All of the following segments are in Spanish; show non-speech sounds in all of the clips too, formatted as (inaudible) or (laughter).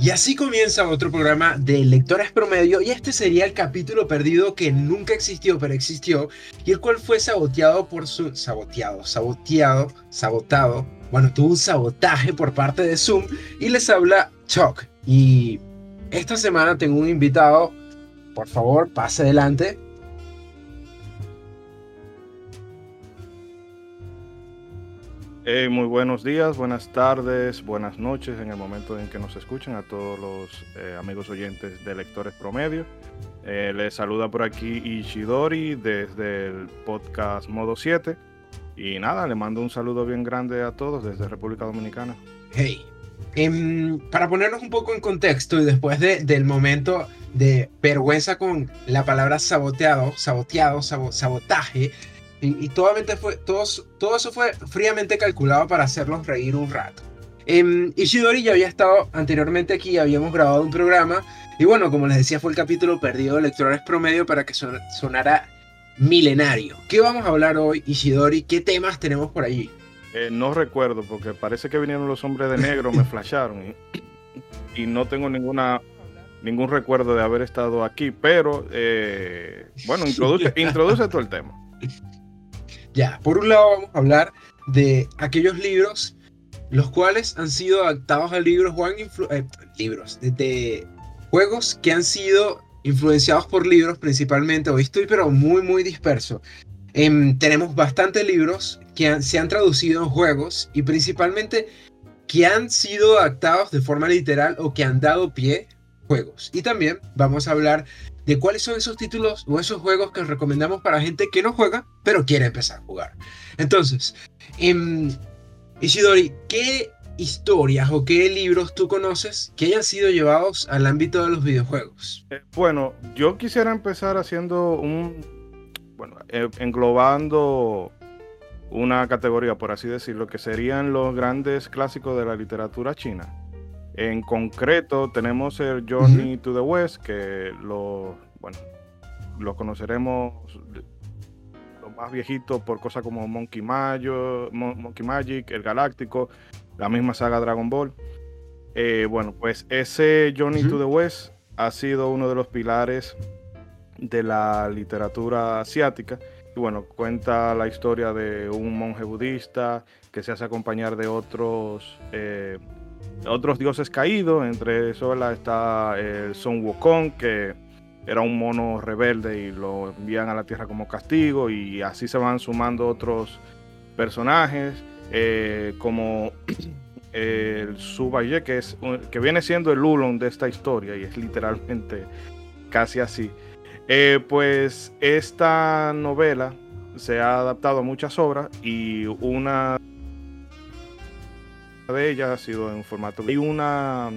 Y así comienza otro programa de Lectores Promedio y este sería el capítulo perdido que nunca existió pero existió y el cual fue saboteado por su... saboteado, saboteado, sabotado, bueno, tuvo un sabotaje por parte de Zoom y les habla Chuck. Y esta semana tengo un invitado, por favor, pase adelante. Muy buenos días, buenas tardes, buenas noches en el momento en que nos escuchen a todos los eh, amigos oyentes de Lectores Promedio. Eh, les saluda por aquí Ishidori desde el podcast Modo 7. Y nada, le mando un saludo bien grande a todos desde República Dominicana. Hey, em, para ponernos un poco en contexto y después de, del momento de vergüenza con la palabra saboteado, saboteado, sabotaje, y, fue, todos, todo eso fue fríamente calculado para hacerlos reír un rato. Eh, Ishidori ya había estado anteriormente aquí, habíamos grabado un programa. Y bueno, como les decía, fue el capítulo perdido de lectores promedio para que sonara milenario. ¿Qué vamos a hablar hoy, Ishidori? ¿Qué temas tenemos por allí? Eh, no recuerdo, porque parece que vinieron los hombres de negro, me flasharon. Y, no tengo ninguna ningún recuerdo de haber estado aquí, pero eh, bueno, introduce, introduce todo el tema. Ya, por un lado vamos a hablar de aquellos libros los cuales han sido adaptados a libros o eh, libros, de, juegos que han sido influenciados por libros principalmente. Hoy estoy pero muy muy disperso. Em, tenemos bastantes libros que se han traducido en juegos y principalmente que han sido adaptados de forma literal o que han dado pie juegos. Y también vamos a hablar de cuáles son esos títulos o esos juegos que recomendamos para gente que no juega, pero quiere empezar a jugar. Entonces, eh, Ishidori, ¿qué historias o qué libros tú conoces que hayan sido llevados al ámbito de los videojuegos? Eh, bueno, yo quisiera empezar haciendo un, bueno, eh, englobando una categoría, por así decirlo, que serían los grandes clásicos de la literatura china. En concreto, tenemos el Journey to the West, que lo, bueno, lo conoceremos lo más viejito por cosas como Monkey, Mayo, Monkey Magic, el Galáctico, la misma saga Dragon Ball. Eh, bueno, pues ese Journey to the West ha sido uno de los pilares de la literatura asiática. Y bueno, cuenta la historia de un monje budista que se hace acompañar de otros eh, otros dioses caídos, entre eso está el Son Wukong, que era un mono rebelde y lo envían a la tierra como castigo, y así se van sumando otros personajes, eh, como (clears throat) el Subaye, que, es, que viene siendo el Ulon de esta historia, y es literalmente casi así. Eh, pues esta novela se ha adaptado a muchas obras y una de ellas ha sido en formato. Hay una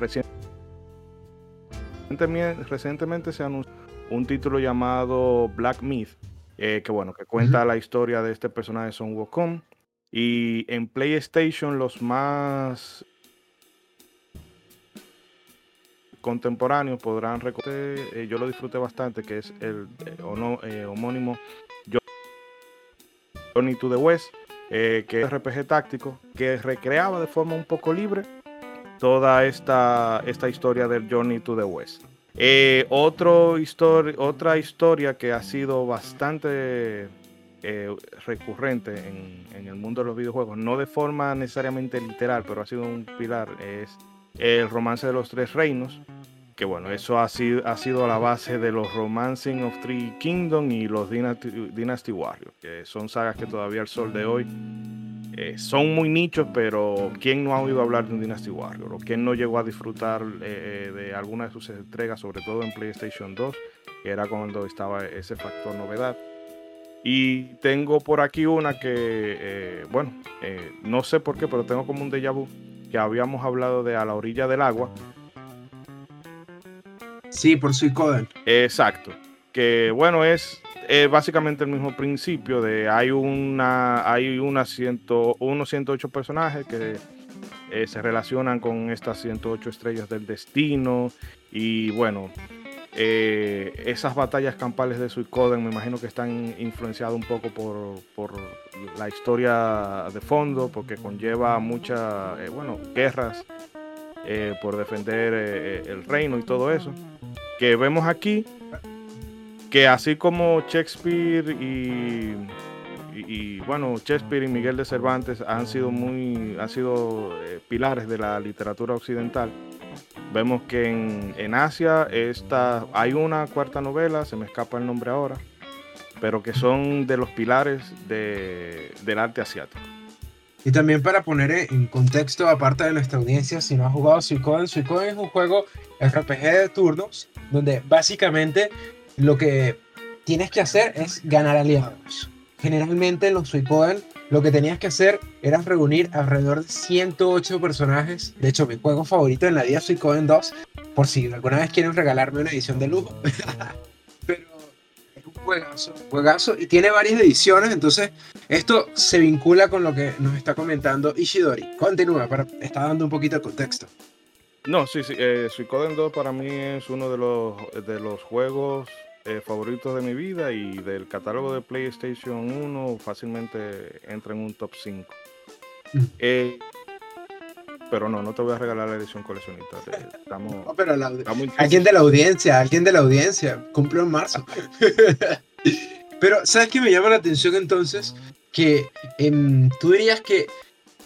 recientemente, recientemente se anunció un título llamado Black Myth, eh, que bueno, que cuenta la historia de este personaje Son Wukong. Y en PlayStation los más contemporáneos podrán recordar, eh, yo lo disfruté bastante, que es el eh, homónimo Journey to the West, eh, que es RPG táctico, que recreaba de forma un poco libre toda esta, esta historia del Journey to the West. Eh, otra historia que ha sido bastante eh, recurrente en, en, el mundo de los videojuegos, no de forma necesariamente literal, pero ha sido un pilar, es el romance de los tres reinos, que bueno, eso ha sido, ha sido la base de los Romancing of Three Kingdoms y los Dynasty, Warriors, que son sagas que todavía al sol de hoy eh, son muy nichos, pero ¿quién no ha oído hablar de un Dynasty Warrior? ¿O quién no llegó a disfrutar eh, de alguna de sus entregas, sobre todo en PlayStation 2, que era cuando estaba ese factor novedad? Y tengo por aquí una que, eh, bueno, no sé por qué, pero tengo como un déjà vu, que habíamos hablado de A la orilla del agua, Sí, por Suicoden. Exacto. Que bueno, es básicamente el mismo principio de hay una hay una ciento, unos 108 personajes que eh, se relacionan con estas 108 estrellas del destino y bueno, eh, esas batallas campales de Suicoden me imagino que están influenciadas un poco por, por, la historia de fondo porque conlleva muchas, eh, bueno, guerras eh, por defender eh, el reino y todo eso. Que vemos aquí que así como Shakespeare y, bueno, Shakespeare y Miguel de Cervantes han sido muy, han sido pilares de la literatura occidental. Vemos que en, en Asia está, hay una cuarta novela, se me escapa el nombre ahora, pero que son de los pilares del arte asiático. Y también para poner en contexto, aparte de nuestra audiencia, si no ha jugado Suicoden, Suicoden es un juego RPG de turnos, donde básicamente lo que tienes que hacer es ganar aliados. Generalmente en los Suicoden lo que tenías que hacer era reunir alrededor de 108 personajes. De hecho, mi juego favorito en la vida es Suicoden 2, por si alguna vez quieren regalarme una edición de lujo. (laughs) juegazo, juegazo y tiene varias ediciones, entonces esto se vincula con lo que nos está comentando Ishidori. Continúa, para, está dando un poquito de contexto. No, sí, sí, eh, Suicoden 2 para mí es uno de los, de los juegos eh, favoritos de mi vida y del catálogo de PlayStation 1 fácilmente entra en un top 5. Mm. Eh, pero no, no te voy a regalar la edición coleccionista. Estamos, alguien de la audiencia, alguien de la audiencia, cumplió en marzo. (laughs) pero, ¿sabes qué me llama la atención entonces? Que em, tú dirías que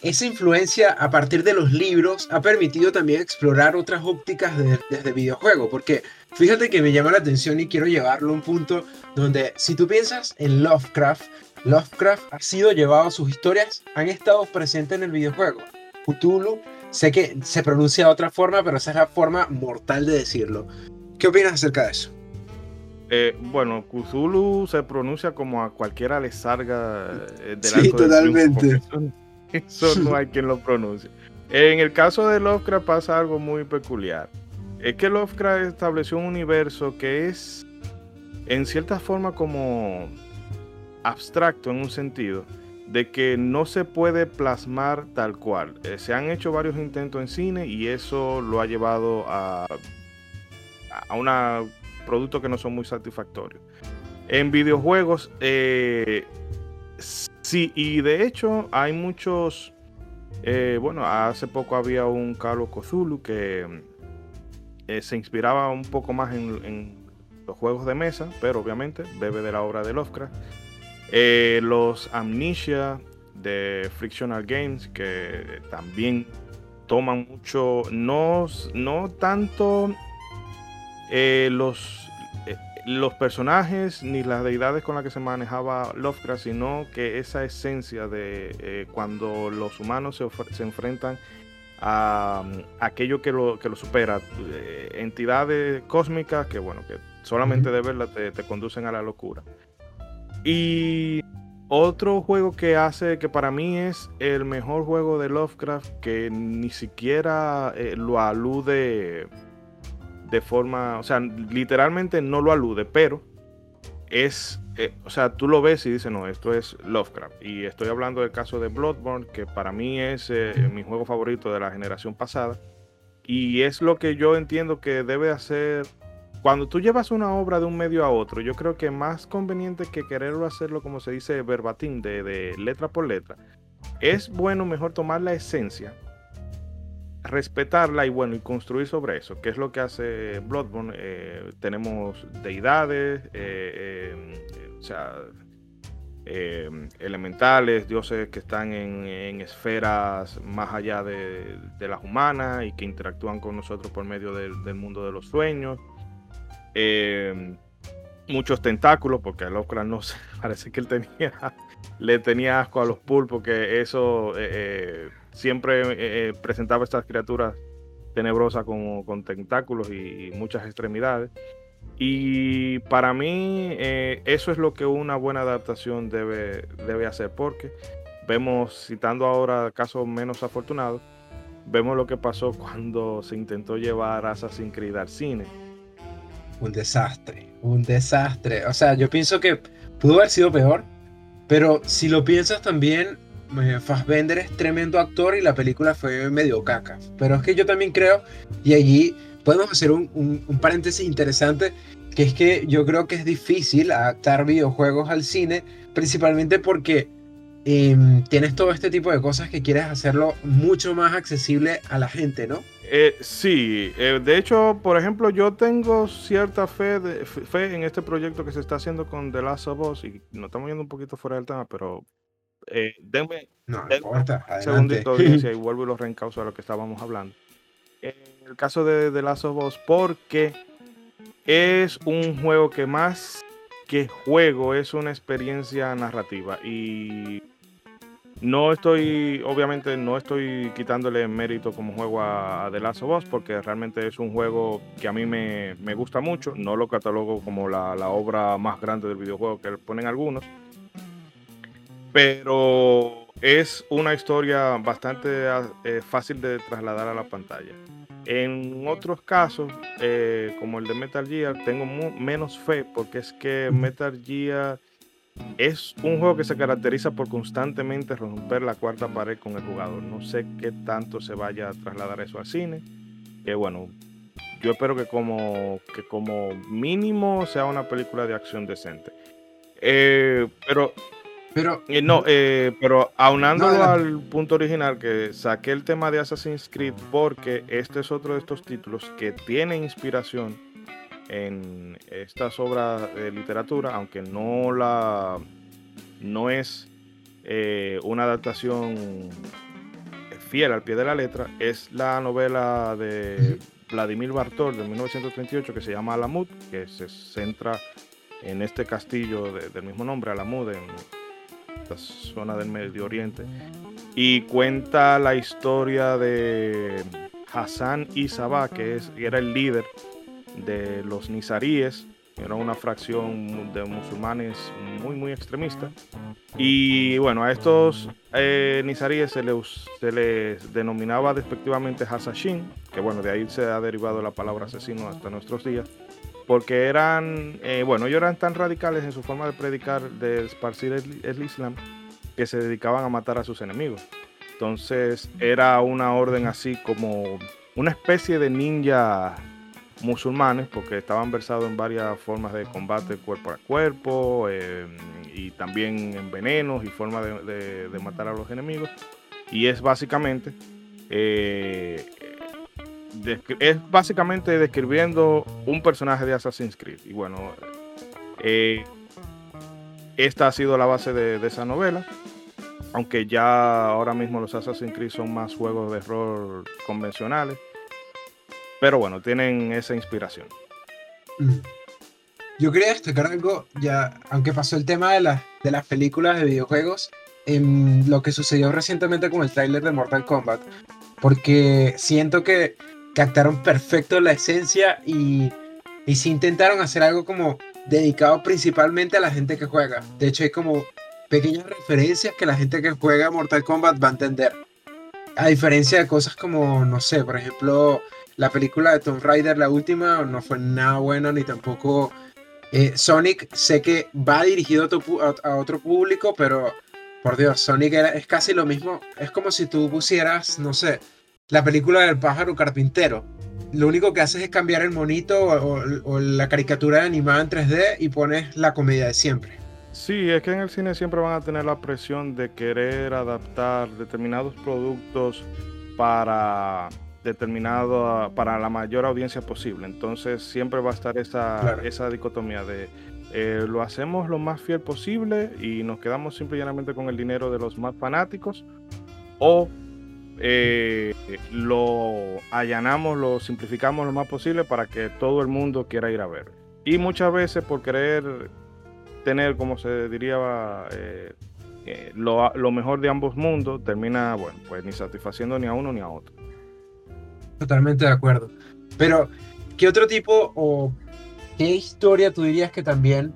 esa influencia a partir de los libros ha permitido también explorar otras ópticas desde videojuego, porque fíjate que me llama la atención y quiero llevarlo a un punto donde si tú piensas en Lovecraft, Lovecraft ha sido llevado, sus historias han estado presentes en el videojuego. Cthulhu, sé que se pronuncia de otra forma, pero esa es la forma mortal de decirlo. ¿Qué opinas acerca de eso? Eh, bueno, Cthulhu se pronuncia como a cualquiera le salga eh, del Sí, totalmente. (laughs) eso, no hay quien lo pronuncie. En el caso de Lovecraft pasa algo muy peculiar. Es que Lovecraft estableció un universo que es en cierta forma como abstracto en un sentido de que no se puede plasmar tal cual. Eh, se han hecho varios intentos en cine y eso lo ha llevado a, a un producto que no son muy satisfactorios. En videojuegos, eh, sí, y de hecho hay muchos, eh, bueno, hace poco había un Carlos Cthulhu que se inspiraba un poco más en, en los juegos de mesa, pero obviamente bebe de la obra de Lovecraft. Eh, los Amnesia de Frictional Games, que también toman mucho, no, no tanto eh, los, eh, los personajes ni las deidades con las que se manejaba Lovecraft, sino que esa esencia de cuando los humanos se, enfrentan a, aquello que lo, que lo supera, entidades cósmicas que, bueno, que solamente de verla te conducen a la locura. Y otro juego que hace, que para mí es el mejor juego de Lovecraft, que ni siquiera eh, lo alude de forma, o sea, literalmente no lo alude, pero es, eh, o sea, tú lo ves y dices, no, esto es Lovecraft. Y estoy hablando del caso de Bloodborne, que para mí es eh, mi juego favorito de la generación pasada. Y es lo que yo entiendo que debe hacer cuando tú llevas una obra de un medio a otro, yo creo que más conveniente que quererlo hacerlo, como se dice, verbatim, de, letra por letra, es bueno mejor tomar la esencia, respetarla y bueno, y construir sobre eso, que es lo que hace Bloodborne. Eh, tenemos deidades, eh, eh, o sea, elementales, dioses que están en, esferas más allá de, las humanas y que interactúan con nosotros por medio del mundo de los sueños. Eh, muchos tentáculos, porque a Lovecraft no sé, (laughs) parece que él tenía, le tenía asco a los pulpos, que eso eh, eh, siempre presentaba estas criaturas tenebrosas con, con tentáculos y, muchas extremidades. Y para mí eso es lo que una buena adaptación debe, debe hacer, porque vemos, citando ahora casos menos afortunados, vemos lo que pasó cuando se intentó llevar Assassin's Creed al cine un desastre, un desastre. O sea, yo pienso que pudo haber sido peor, pero si lo piensas también, eh, Fassbender es tremendo actor y la película fue medio caca. Pero es que yo también creo, y allí podemos hacer un, paréntesis interesante, que es que yo creo que es difícil adaptar videojuegos al cine, principalmente porque em, tienes todo este tipo de cosas que quieres hacerlo mucho más accesible a la gente, ¿no? Eh, sí, eh, de hecho, por ejemplo, yo tengo cierta fe, de, fe en este proyecto que se está haciendo con The Last of Us y nos estamos yendo un poquito fuera del tema, pero eh, denme, No, denme importa. un segundito (laughs) y vuelvo y lo reencauso a lo que estábamos hablando. En el caso de The Last of Us, porque es un juego que más que juego es una experiencia narrativa y no estoy, obviamente no estoy quitándole mérito como juego a, The Last of Us porque realmente es un juego que a mí me, me gusta mucho, no lo catalogo como la, la obra más grande del videojuego que ponen algunos, pero es una historia bastante eh, fácil de trasladar a la pantalla. En otros casos, eh, como el de Metal Gear, tengo menos fe porque es que Metal Gear es un juego que se caracteriza por constantemente romper la cuarta pared con el jugador. No sé qué tanto se vaya a trasladar eso al cine. Que bueno, yo espero que como, que como mínimo sea una película de acción decente. Eh, pero Pero eh, no, eh, pero aunándolo No, al punto original que saqué el tema de Assassin's Creed porque este es otro de estos títulos que tiene inspiración en estas obras de literatura, aunque no la no es eh, una adaptación fiel al pie de la letra, es la novela de Vladimir Bartol de 1938 que se llama Alamut, que se centra en este castillo de- del mismo nombre, Alamut, en esta zona del Medio Oriente, y cuenta la historia de Hassan y Sabah, que es, era el líder de los nizaríes, era una fracción de musulmanes muy, muy extremista. Y bueno, a estos eh, nizaríes se les, se les denominaba despectivamente Hasashin, que bueno, de ahí se ha derivado la palabra asesino hasta nuestros días, porque eran, eh, bueno, ellos eran tan radicales en su forma de predicar, de esparcir el Islam, que se dedicaban a matar a sus enemigos. Entonces era una orden así como una especie de ninja musulmanes, porque estaban versados en varias formas de combate cuerpo a cuerpo eh, y también en venenos y formas de, matar a los enemigos. Y es básicamente, eh, es básicamente describiendo un personaje de Assassin's Creed. Y bueno, eh, esta ha sido la base de, de esa novela. Aunque ya ahora mismo los Assassin's Creed son más juegos de rol convencionales. Pero bueno, tienen esa inspiración. Mm. Yo quería destacar algo, ya, aunque pasó el tema de, las de las películas de videojuegos, en lo que sucedió recientemente con el tráiler de Mortal Kombat, porque siento que captaron perfecto la esencia y, y sí intentaron hacer algo como dedicado principalmente a la gente que juega. De hecho, hay como pequeñas referencias que la gente que juega Mortal Kombat va a entender. A diferencia de cosas como, no sé, por ejemplo, la película de Tomb Raider, la última, no fue nada buena, ni tampoco eh, Sonic. Sé que va dirigido a otro, a otro público, pero por Dios, Sonic era- es casi lo mismo. Es como si tú pusieras, no sé, la película del pájaro carpintero. Lo único que haces es cambiar el monito o, o- o la caricatura animada en 3D y pones la comedia de siempre. Sí, es que en el cine siempre van a tener la presión de querer adaptar determinados productos para determinado para la mayor audiencia posible. Entonces siempre va a estar esa, Claro. esa dicotomía de eh, lo hacemos lo más fiel posible y nos quedamos simple y llanamente con el dinero de los más fanáticos o eh, lo allanamos, lo simplificamos lo más posible para que todo el mundo quiera ir a ver. Y muchas veces por querer tener, como se diría, eh, eh, lo, lo mejor de ambos mundos, termina, bueno, pues ni satisfaciendo ni a uno ni a otro. Totalmente de acuerdo. Pero, ¿qué otro tipo o qué historia tú dirías que también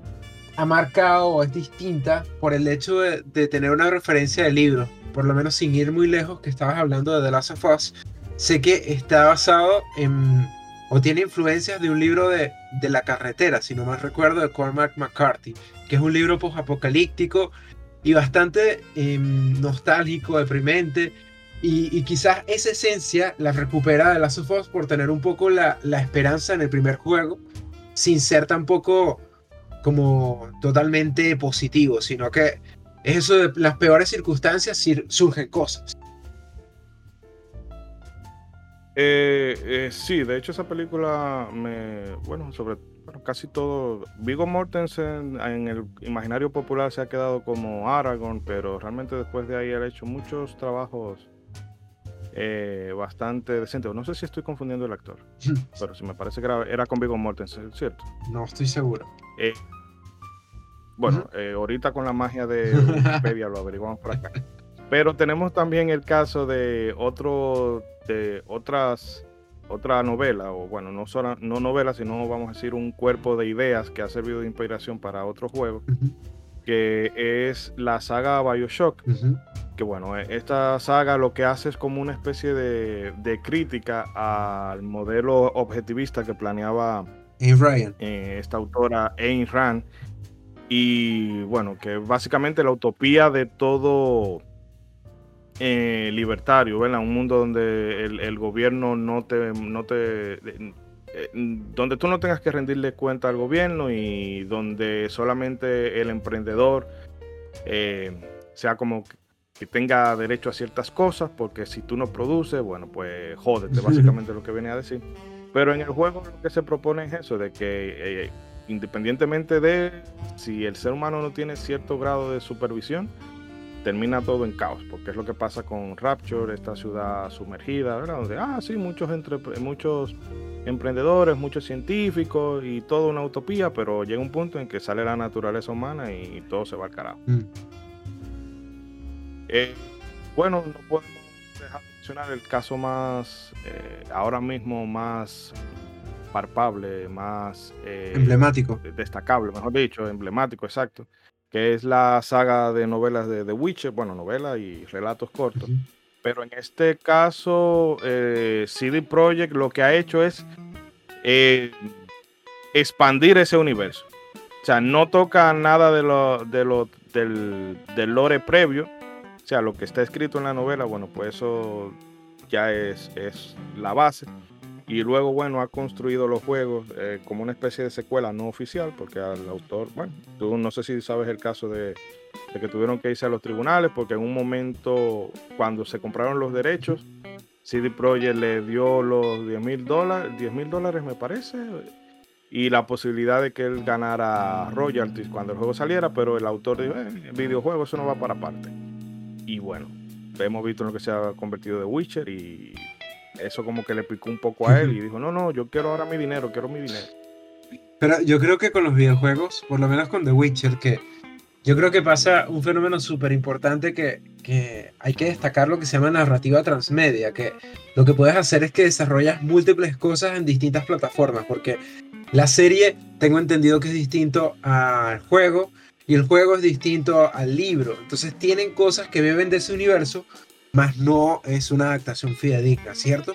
ha marcado o es distinta por el hecho de, de tener una referencia de libro? Por lo menos sin ir muy lejos, que estabas hablando de The Last of Us. Sé que está basado en, o tiene influencias de un libro de, de la carretera, si no mal recuerdo, de Cormac McCarthy, que es un libro post-apocalíptico y bastante em, nostálgico, deprimente. Y, quizás esa esencia la recupera de Last of Us por tener un poco la, la esperanza en el primer juego, sin ser tampoco como totalmente positivo, sino que es eso de las peores circunstancias sir- surgen cosas. Eh, eh, sí, de hecho esa película me, bueno, sobre casi todo, Vigo Mortensen en el imaginario popular se ha quedado como Aragorn, pero realmente después de ahí ha hecho muchos trabajos eh, bastante decentes. No sé si estoy confundiendo el actor, (laughs) pero si me parece que era, con Vigo Mortensen, ¿cierto? No estoy seguro. bueno, ahorita con la magia de (laughs) Wikipedia lo averiguamos por acá. Pero tenemos también el caso de otro, de otras, otra novela, o bueno, no solo no novela, sino vamos a decir un cuerpo de ideas que ha servido de inspiración para otros juegos, que es la saga Bioshock. Que bueno, e, esta saga lo que hace es como una especie de, crítica al modelo objetivista que planeaba eh, esta autora Ayn Rand. Y bueno, que básicamente la utopía de todo eh, libertario, ¿verdad? Un mundo donde el, gobierno no te, no te eh, donde tú no tengas que rendirle cuenta al gobierno y donde solamente el emprendedor eh, sea como que tenga derecho a ciertas cosas, porque si tú no produces, bueno, pues jódete, básicamente lo que venía a decir. Pero en el juego lo que se propone es eso, de que independientemente de si el ser humano no tiene cierto grado de supervisión, termina todo en caos, porque es lo que pasa con Rapture, esta ciudad sumergida, ¿verdad? Donde, ah, sí, muchos, entre, muchos emprendedores, muchos científicos y toda una utopía, pero llega un punto en que sale la naturaleza humana y todo se va al carajo. Mm. Eh, bueno, no podemos dejar de mencionar el caso más, eh, ahora mismo más palpable, más eh, emblemático, destacable, mejor dicho, emblemático, exacto, que es la saga de novelas de The Witcher, bueno, novela y relatos cortos. Pero en este caso, eh, CD Projekt lo que ha hecho es eh, expandir ese universo. O sea, no toca nada de lo, de lo, del, del lore previo. O sea, lo que está escrito en la novela, bueno, pues eso ya es, es la base y luego, bueno, ha construido los juegos eh, como una especie de secuela no oficial, porque al autor, bueno, tú no sé si sabes el caso de, que tuvieron que irse a los tribunales, porque en un momento, cuando se compraron los derechos, CD Projekt le dio los 10 mil dólares, 10 mil dólares me parece, y la posibilidad de que él ganara royalties cuando el juego saliera, pero el autor dijo, eh, videojuego eso no va para parte. Y bueno, hemos visto en lo que se ha convertido de Witcher y eso como que le picó un poco a él y dijo, no, no, yo quiero ahora mi dinero, quiero mi dinero. Pero yo creo que con los videojuegos, por lo menos con The Witcher, que yo creo que pasa un fenómeno súper importante que, que, hay que destacar lo que se llama narrativa transmedia, que lo que puedes hacer es que desarrollas múltiples cosas en distintas plataformas, porque la serie tengo entendido que es distinto al juego y el juego es distinto al libro, entonces tienen cosas que beben de ese universo, más no es una adaptación fidedigna, ¿cierto?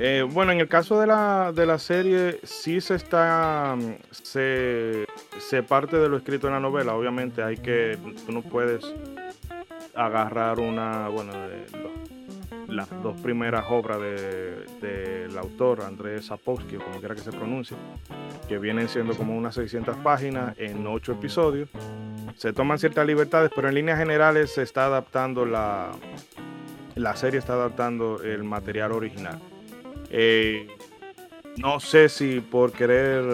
Eh, bueno, en el caso de la, de la serie, sí se está. Se, se, parte de lo escrito en la novela. Obviamente, hay que. Tú no puedes agarrar una. Bueno, las dos primeras obras del de, autor, Andrés Sapowski, o como quiera que se pronuncie, que vienen siendo como unas 600 páginas en ocho episodios. Se toman ciertas libertades, pero en líneas generales se está adaptando la, la serie está adaptando el material original. Eh, no sé si por querer,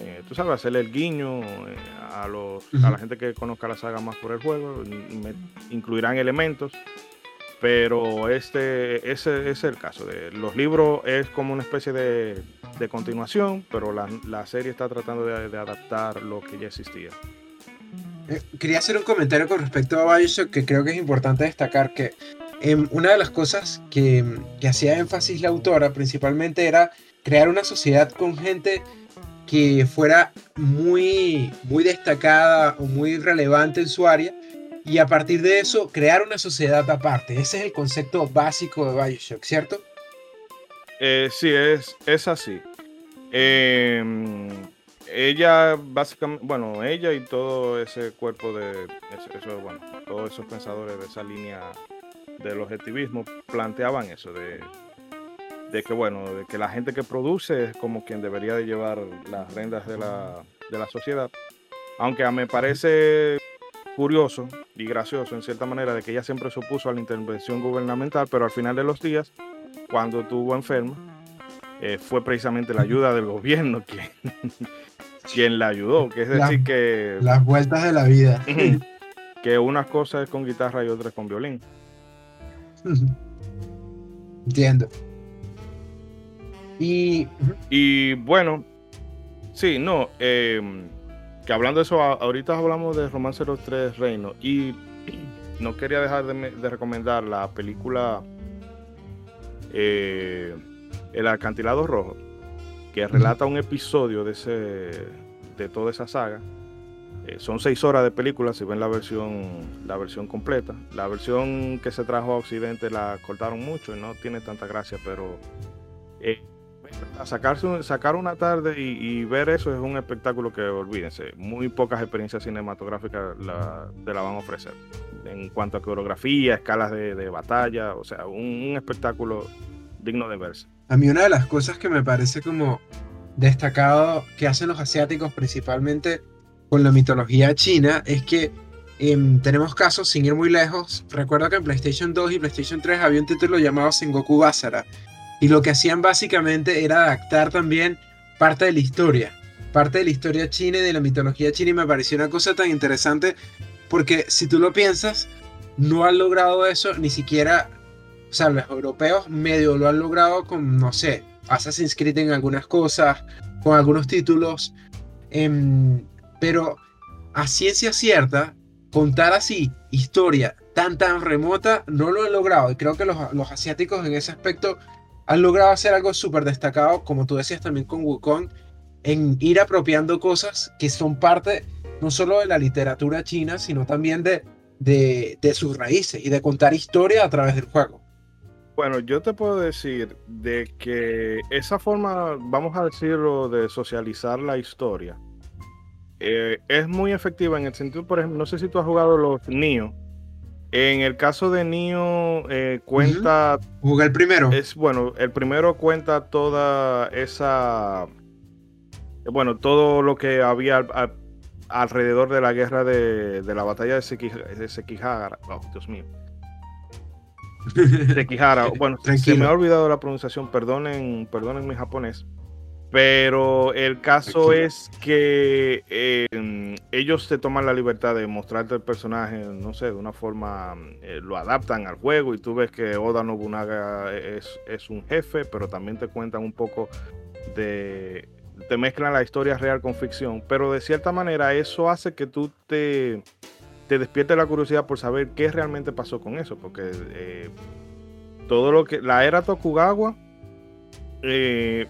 eh, tú sabes, hacerle el guiño eh, a, los, a la gente que conozca la saga más por el juego, incluirán elementos, pero este ese, es el caso. De, los libros es como una especie de, continuación, pero la, serie está tratando de, de adaptar lo que ya existía. Quería hacer un comentario con respecto a Bioshock que creo que es importante destacar que Em, una de las cosas que, hacía énfasis la autora principalmente era crear una sociedad con gente que fuera muy, muy destacada o muy relevante en su área y a partir de eso crear una sociedad aparte. Ese es el concepto básico de Bioshock, ¿cierto? Eh, sí, es, es así. Em, ella básicamente, bueno, ella y todo ese cuerpo de, eso, bueno, todos esos pensadores de esa línea del objetivismo planteaban eso, de, de, que bueno, de que la gente que produce es como quien debería de llevar las rendas de la, de la sociedad. Aunque me parece curioso y gracioso en cierta manera de que ella siempre se opuso a la intervención gubernamental, pero al final de los días cuando tuvo enferma, eh, fue precisamente la ayuda del gobierno quien, (laughs) quien la ayudó. Que es decir, que. Las vueltas de la vida. que una cosa es con guitarra y otra es con violín. (laughs) Entiendo. Y. Y bueno, sí, no. Em, que hablando de eso, ahorita hablamos de Romance de los Tres Reinos. Y (clears throat) no quería dejar de, recomendar la película eh, El Acantilado Rojo, que relata un episodio de, ese, de toda esa saga. Eh, son seis horas de película, si ven la versión, la versión completa. La versión que se trajo a Occidente la cortaron mucho y no tiene tanta gracia, pero eh, sacarse, sacar una tarde y, ver eso es un espectáculo que olvídense, muy pocas experiencias cinematográficas la, te la van a ofrecer. En cuanto a coreografía, escalas de, batalla, o sea, un, espectáculo digno de verse. A mí una de las cosas que me parece como destacado que hacen los asiáticos principalmente con la mitología china es que em, tenemos casos sin ir muy lejos. Recuerdo que en PlayStation 2 y PlayStation 3 había un título llamado Sengoku Basara, y lo que hacían básicamente era adaptar también parte de la historia, parte de la historia china y de la mitología china y me pareció una cosa tan interesante porque si tú lo piensas, no han logrado eso ni siquiera, o sea, los europeos medio lo han logrado con, no sé, Assassin's Creed en algunas cosas, con algunos títulos, em, pero a ciencia cierta, contar así historia tan tan remota no lo han logrado y creo que los, los asiáticos en ese aspecto han logrado hacer algo súper destacado, como tú decías también con Wukong, en ir apropiando cosas que son parte no solo de la literatura china, sino también de, de, sus raíces y de contar historia a través del juego. Bueno, yo te puedo decir de que esa forma, vamos a decirlo, de socializar la historia, eh, es muy efectiva en el sentido, por ejemplo, no sé si tú has jugado los Nio, en el caso de Nio, eh, cuenta. Jugué el primero. Es bueno, el primero cuenta toda esa. Bueno, todo lo que había alrededor de la guerra de, la batalla de, Sekihara. Oh, Dios mío. Sekihara. (laughs) Bueno, se me ha olvidado la pronunciación, perdonen, perdonen mi japonés. Pero el caso es que em, ellos se toman la libertad de mostrarte el personaje, no sé, de una forma, eh, lo adaptan al juego y tú ves que Oda Nobunaga es, es un jefe, pero también te cuentan un poco de, te mezclan la historia real con ficción, pero de cierta manera eso hace que tú te, te despiertes la curiosidad por saber qué realmente pasó con eso, porque eh, todo lo que, la era Tokugawa, eh,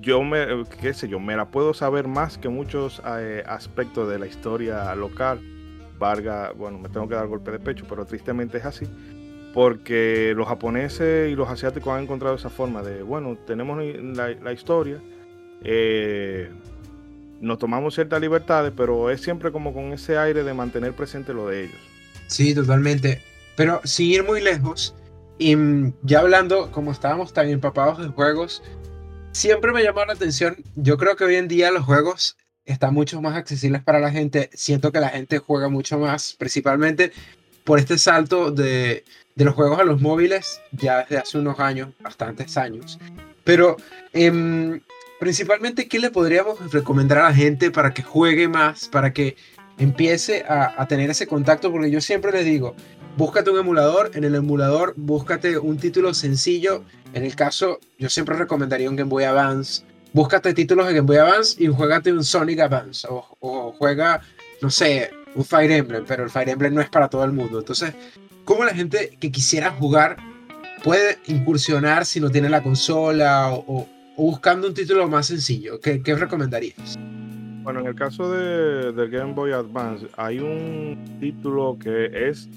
yo me, qué sé yo, me la puedo saber más que muchos eh, aspectos de la historia local. Varga, bueno, me tengo que dar golpe de pecho, pero tristemente es así, porque los japoneses y los asiáticos han encontrado esa forma de, bueno, tenemos la, historia, eh, nos tomamos ciertas libertades, pero es siempre como con ese aire de mantener presente lo de ellos. Sí, totalmente. Pero sin ir muy lejos, y mm, ya hablando, como estábamos tan empapados de juegos, siempre me llamó la atención. Yo creo que hoy en día los juegos están mucho más accesibles para la gente. Siento que la gente juega mucho más, principalmente por este salto de, de los juegos a los móviles, ya desde hace unos años, bastantes años. Pero em, principalmente, ¿qué le podríamos recomendar a la gente para que juegue más, para que empiece a, tener ese contacto? Porque yo siempre les digo, búscate un emulador, en el emulador búscate un título sencillo. En el caso, yo siempre recomendaría un Game Boy Advance. Búscate títulos de Game Boy Advance y juégate un Sonic Advance. O, juega, no sé, un Fire Emblem, pero el Fire Emblem no es para todo el mundo. Entonces, ¿cómo la gente que quisiera jugar puede incursionar si no tiene la consola o, buscando un título más sencillo? ¿Qué, qué recomendarías? Bueno, en el caso de, del Game Boy Advance, hay un título que es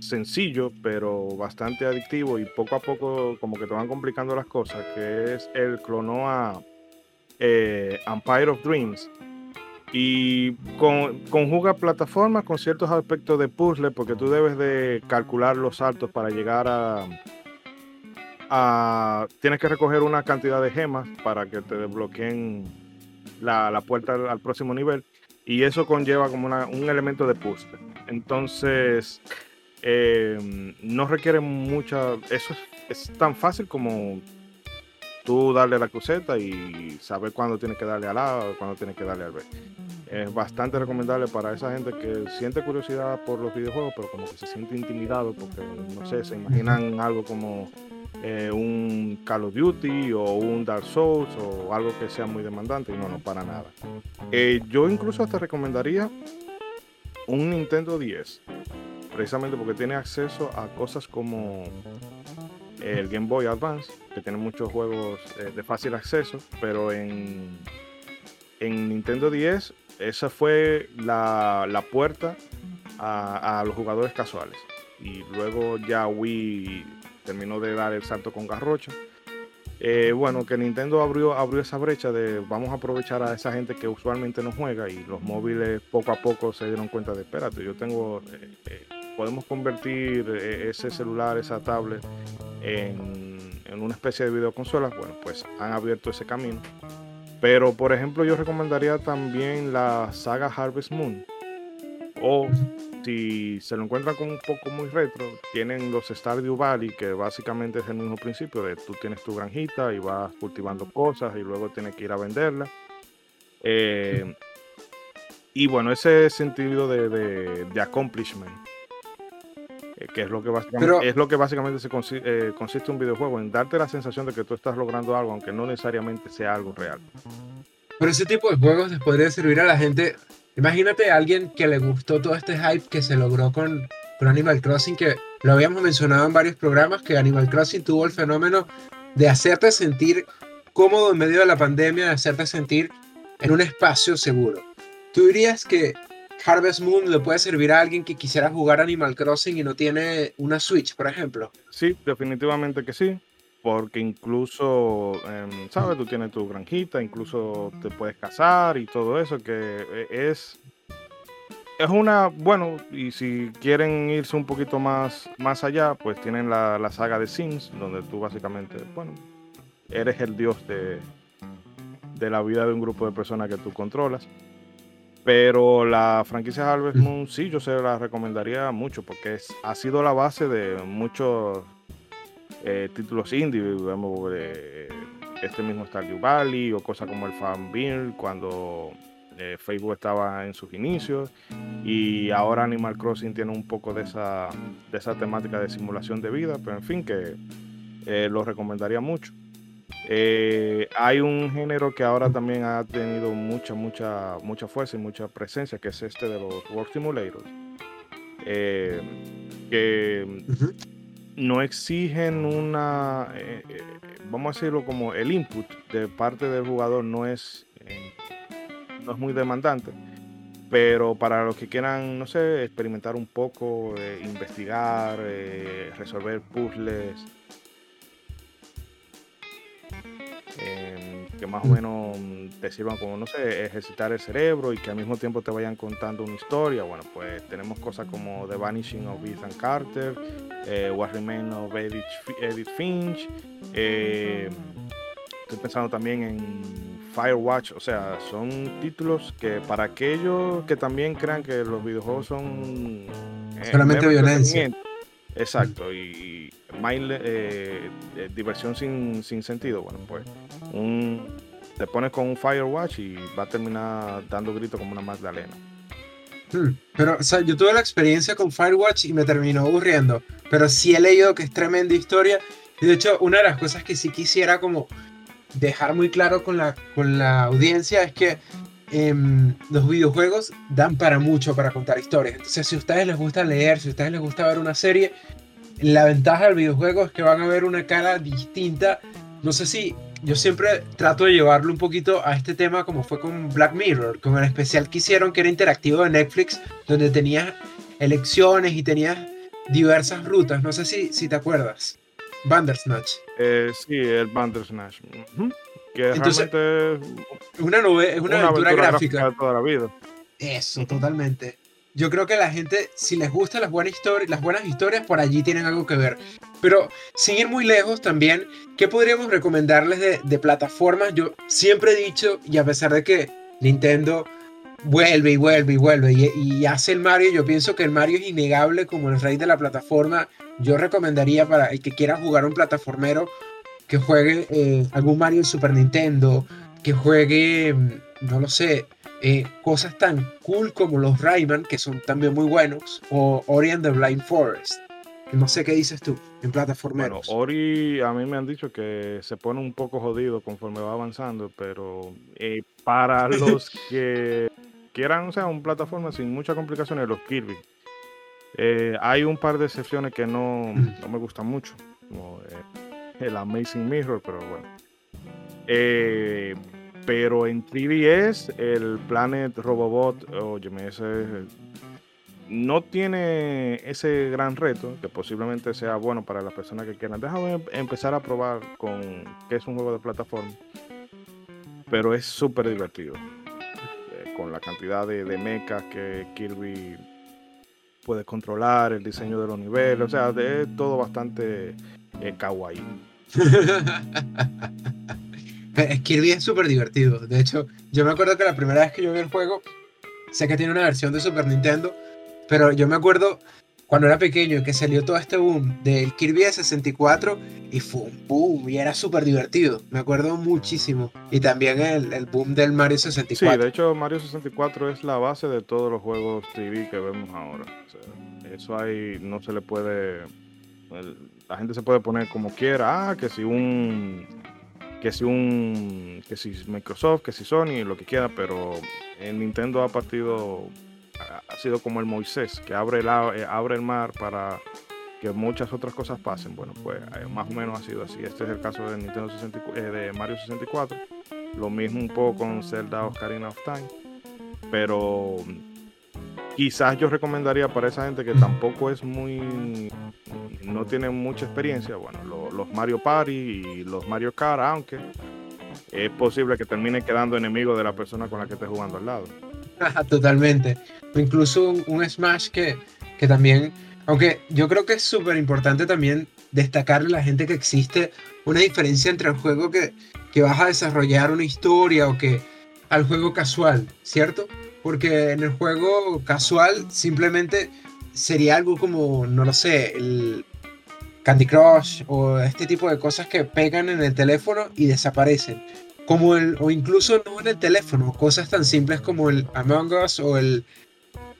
sencillo, pero bastante adictivo y poco a poco como que te van complicando las cosas, que es el Clonoa eh, Empire of Dreams. Y con, conjuga plataformas con ciertos aspectos de puzzle, porque tú debes de calcular los saltos para llegar a, a... Tienes que recoger una cantidad de gemas para que te desbloqueen la, la puerta al, próximo nivel. Y eso conlleva como un elemento de puzzle. Entonces, eh, no requiere mucha. Eso es, tan fácil como tú darle la cruceta y saber cuándo tienes que darle al A cuándo tienes que darle al B. Es bastante recomendable para esa gente que siente curiosidad por los videojuegos, pero como que se siente intimidado porque, no sé, se imaginan algo como eh, un Call of Duty o un Dark Souls o algo que sea muy demandante no, no, para nada. Eh, yo incluso te recomendaría un Nintendo 10 precisamente porque tiene acceso a cosas como el Game Boy Advance, que tiene muchos juegos eh, de fácil acceso, pero en, en Nintendo 10 esa fue la, puerta a, los jugadores casuales. Y luego ya Wii terminó de dar el salto con Garrocha. Eh, bueno, que Nintendo abrió, abrió esa brecha de vamos a aprovechar a esa gente que usualmente no juega y los móviles poco a poco se dieron cuenta de, espérate, yo tengo eh, podemos convertir eh, ese celular, esa tablet, en, una especie de videoconsola, bueno, pues han abierto ese camino. Pero, por ejemplo, yo recomendaría también la saga Harvest Moon. O si se lo encuentran con un poco muy retro, tienen los Stardew Valley, que básicamente es el mismo principio de tú tienes tu granjita y vas cultivando cosas y luego tienes que ir a venderla. Eh, y bueno, ese sentido de, de, de accomplishment eh, que es lo que básicamente, es lo que básicamente se eh, consiste, un videojuego, en darte la sensación de que tú estás logrando algo, aunque no necesariamente sea algo real. Pero ese tipo de juegos les podría servir a la gente. Imagínate a alguien que le gustó todo este hype que se logró con, con Animal Crossing, que lo habíamos mencionado en varios programas, que Animal Crossing tuvo el fenómeno de hacerte sentir cómodo en medio de la pandemia, de hacerte sentir en un espacio seguro. ¿Tú dirías que Harvest Moon le puede servir a alguien que quisiera jugar Animal Crossing y no tiene una Switch, por ejemplo? Sí, definitivamente que sí. Porque incluso, em, ¿sabes? Tú tienes tu granjita, incluso te puedes casar y todo eso, que eh, es es una, bueno, y si quieren irse un poquito más, más allá, pues tienen la, la, saga de Sims, donde tú básicamente, bueno, eres el dios de, de la vida de un grupo de personas que tú controlas. Pero la franquicia Harvest Moon sí, yo se la recomendaría mucho porque es, ha sido la base de muchos eh, títulos indie. Vemos eh, este mismo Stardew Valley o cosas como el Farmville cuando eh, Facebook estaba en sus inicios. Y ahora Animal Crossing tiene un poco de esa, de esa temática de simulación de vida. Pero en fin, que lo recomendaría mucho. Eh, hay un género que ahora también ha tenido mucha, mucha, mucha fuerza y mucha presencia, que es este de los Work Simulators. Eh, que no exigen una, eh, vamos a decirlo como el input de parte del jugador no es, no es muy demandante. Pero para los que quieran, no sé, experimentar un poco, investigar, resolver puzzles, que más o menos te sirvan como, no sé, ejercitar el cerebro y que al mismo tiempo te vayan contando una historia. Bueno, pues tenemos cosas como The Vanishing of Ethan Carter, eh, What Remains of Edith, Finch. Eh, estoy pensando también en Firewatch, o sea, son títulos que para aquellos que también crean que los videojuegos son... Eh, Solamente violencia. Exacto, y eh, diversión sin, sin, sentido, bueno, pues te pones con un Firewatch y va a terminar dando grito como una Magdalena. Hmm, pero, yo tuve la experiencia con Firewatch y me terminó aburriendo, pero sí he leído que es tremenda historia. Y de hecho, una de las cosas que sí quisiera como dejar muy claro con la, con la audiencia es que em, los videojuegos dan para mucho para contar historias. Entonces, si a ustedes les gusta leer, si a ustedes les gusta ver una serie, la ventaja del videojuego es que van a ver una cara distinta. No sé si yo siempre trato de llevarlo un poquito a este tema como fue con Black Mirror, con el especial que hicieron que era interactivo de Netflix, donde tenías elecciones y tenías diversas rutas. No sé si, si te acuerdas. Bandersnatch. Eh, sí, el Bandersnatch. Que Entonces, realmente es una, es una, aventura, gráfica. de toda la vida. Eso, totalmente yo creo que la gente, si les gustan las buenas, historias, las buenas historias, por allí tienen algo que ver. Pero sin ir muy lejos también, ¿qué podríamos recomendarles de, plataformas? Yo siempre he dicho, y a pesar de que Nintendo vuelve y vuelve y vuelve y, hace el Mario. Yo pienso que el Mario es innegable como el rey de la plataforma. Yo recomendaría para el que quiera jugar un plataformero que juegue eh, algún Mario en Super Nintendo, que juegue, mm, no lo sé, eh, cosas tan cool como los Rayman, que son también muy buenos, o Ori and the Blind Forest. No sé qué dices tú en plataformeros. Bueno, Ori a mí me han dicho que se pone un poco jodido conforme va avanzando, pero eh, para (laughs) los que quieran, o sea, un plataforma sin muchas complicaciones, los Kirby. Eh, hay un par de excepciones que no, no me gustan mucho, como el Amazing Mirror, pero bueno. Eh, pero en 3DS, el Planet Robobot, oye, ese no tiene ese gran reto, que posiblemente sea bueno para las personas que quieran. Déjame empezar a probar con que es un juego de plataforma, pero es súper divertido con la cantidad de, de mechas que Kirby puede controlar, el diseño de los niveles, o sea, es todo bastante eh, kawaii. (laughs) Kirby es súper divertido. De hecho, yo me acuerdo que la primera vez que yo vi el juego, sé que tiene una versión de Super Nintendo, pero yo me acuerdo cuando era pequeño que salió todo este boom del Kirby de 64 y fue un boom y era súper divertido. Me acuerdo muchísimo. Y también el, boom del Mario 64. Sí, de hecho Mario 64 es la base de todos los juegos TV que vemos ahora. eso ahí no se le puede... la gente se puede poner como quiera. Ah, que si un... Que si un... Que si Microsoft, que si Sony, lo que quiera, pero en Nintendo ha partido ha sido como el Moisés, que abre el, eh, abre el mar para que muchas otras cosas pasen. Bueno, pues eh, más o menos ha sido así. Este es el caso de, Nintendo eh, de Mario 64. Lo mismo un poco con Zelda Ocarina of Time. Pero quizás yo recomendaría para esa gente que tampoco es muy. no tiene mucha experiencia. Bueno, los Mario Party y los Mario Kart, aunque es posible que termine quedando enemigo de la persona con la que esté jugando al lado. Totalmente. incluso un, Smash que, que también, aunque yo creo que es súper importante también destacarle a la gente que existe una diferencia entre el juego que, que vas a desarrollar una historia o que al juego casual, ¿cierto? Porque en el juego casual simplemente sería algo como, no lo sé, el Candy Crush o este tipo de cosas que pegan en el teléfono y desaparecen como el, o incluso no en el teléfono, cosas tan simples como el Among Us o el,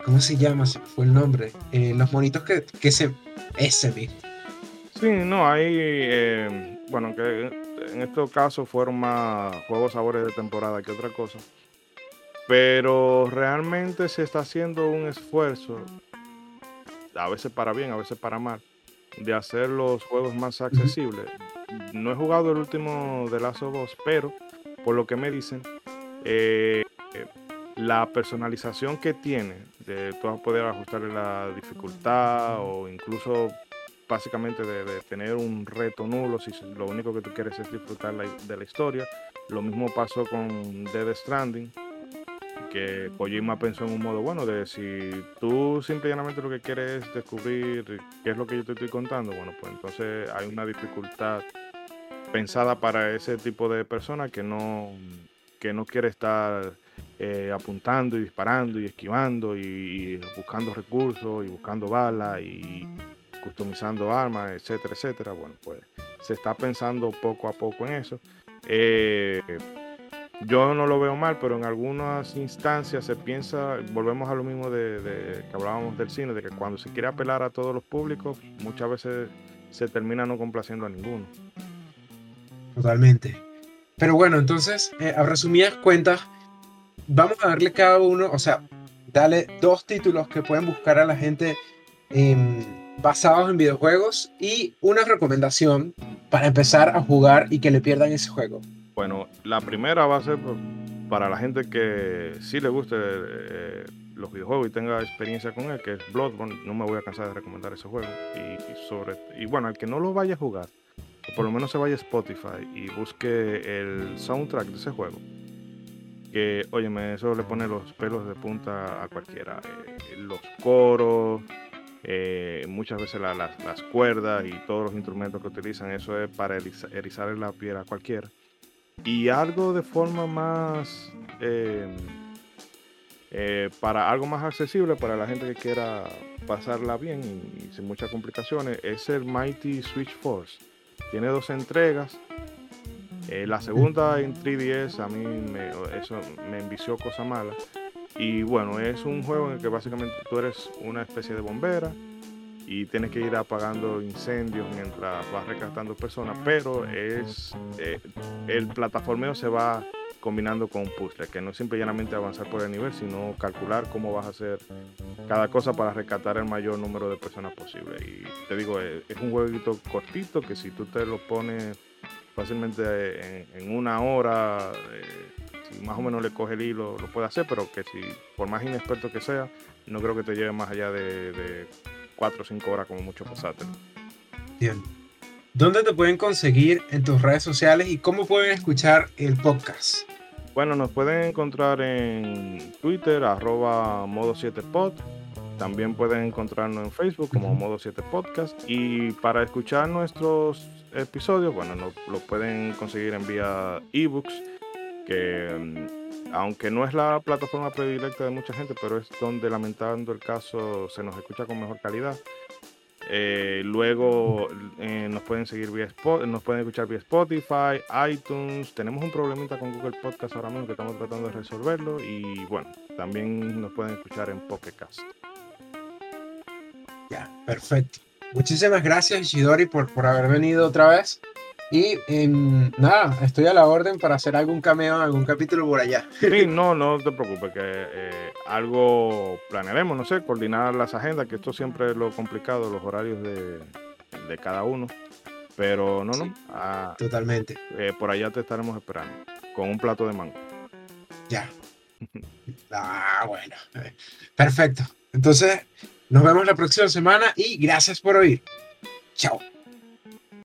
¿cómo se llama? fue el nombre. Eh, los monitos que, que se, ese. Sí, no, hay, eh, bueno, que en estos casos fueron más juegos sabores de temporada que otra cosa. Pero realmente se está haciendo un esfuerzo, a veces para bien, a veces para mal, de hacer los juegos más accesibles. No he jugado el último de of Us, pero por lo que me dicen, eh, la personalización que tiene, de tú vas a poder ajustarle la dificultad o incluso básicamente de, tener un reto nulo si lo único que tú quieres es disfrutar de la historia. Lo mismo pasó con Dead Stranding, que Kojima pensó en un modo bueno de si tú simplemente lo que quieres es descubrir qué es lo que yo te estoy contando, bueno, pues entonces hay una dificultad pensada para ese tipo de persona que no, que no quiere estar eh, apuntando y disparando y esquivando y, buscando recursos y buscando balas y customizando armas, etcétera, etcétera. Bueno, pues se está pensando poco a poco en eso. Eh, yo no lo veo mal, pero en algunas instancias se piensa, volvemos a lo mismo de, que hablábamos del cine, de que cuando se quiere apelar a todos los públicos, muchas veces se termina no complaciendo a ninguno. Totalmente. Pero bueno, entonces, eh, a resumidas cuentas, vamos a darle cada uno, o sea, dale dos títulos que pueden buscar a la gente basados en videojuegos y una recomendación para empezar a jugar y que le pierdan ese juego. Bueno, la primera va a ser para la gente que sí le guste eh, los videojuegos y tenga experiencia con él, que es Bloodborne. No me voy a cansar de recomendar ese juego. Y, sobre, y bueno, al que no lo vaya a jugar, por lo menos se vaya a Spotify y busque el soundtrack de ese juego. Que, óyeme, eso le pone los pelos de punta a cualquiera. Eh, los coros, eh, muchas veces las cuerdas y todos los instrumentos que utilizan, eso es para erizar, la piel a cualquiera. Y algo de forma más, eh, Eh, para algo más accesible para la gente que quiera pasarla bien y, sin muchas complicaciones es el Mighty Switch Force. Tiene dos entregas. Eh, la segunda (laughs) en 3DS a mí me, eso me envició cosa mala. Y bueno, es un juego en el que básicamente tú eres una especie de bombera y tienes que ir apagando incendios mientras vas rescatando personas, pero es eh, el plataformeo se va combinando con un puzzle, que no es simplemente avanzar por el nivel, sino calcular cómo vas a hacer cada cosa para rescatar el mayor número de personas posible. Y te digo, es, un jueguito cortito que si tú te lo pones fácilmente en, una hora, eh, si más o menos le coge el hilo, lo puede hacer, pero que si por más inexperto que sea, no creo que te lleve más allá de, 4 o 5 horas como mucho pasártelo. Bien. ¿Dónde te pueden conseguir en tus redes sociales y cómo pueden escuchar el podcast? Bueno, nos pueden encontrar en Twitter, arroba modo 7pod. También pueden encontrarnos en Facebook como Modo 7 Podcast. Y para escuchar nuestros episodios, bueno, lo, lo pueden conseguir en vía ebooks, que mm, aunque no es la plataforma predilecta de mucha gente, pero es donde lamentando el caso se nos escucha con mejor calidad. Eh, luego eh, nos pueden seguir vía nos pueden escuchar vía Spotify, iTunes. Tenemos un problemita con Google Podcast ahora mismo que estamos tratando de resolverlo. Y bueno, también nos pueden escuchar en Pocketcast. Ya, perfecto. Muchísimas gracias, Ishidori, por, por haber venido otra vez. Y em, nada, estoy a la orden para hacer algún cameo en algún capítulo por allá. Sí, (laughs) no, no te preocupes, que eh, algo planearemos, no sé, coordinar las agendas, que esto siempre es lo complicado, los horarios de, cada uno. Pero no, no. Totalmente. Eh, por allá te estaremos esperando, con un plato de mango. Ya. (laughs) ah, bueno. Perfecto. Entonces, nos vemos la próxima semana y gracias por oír. Chao.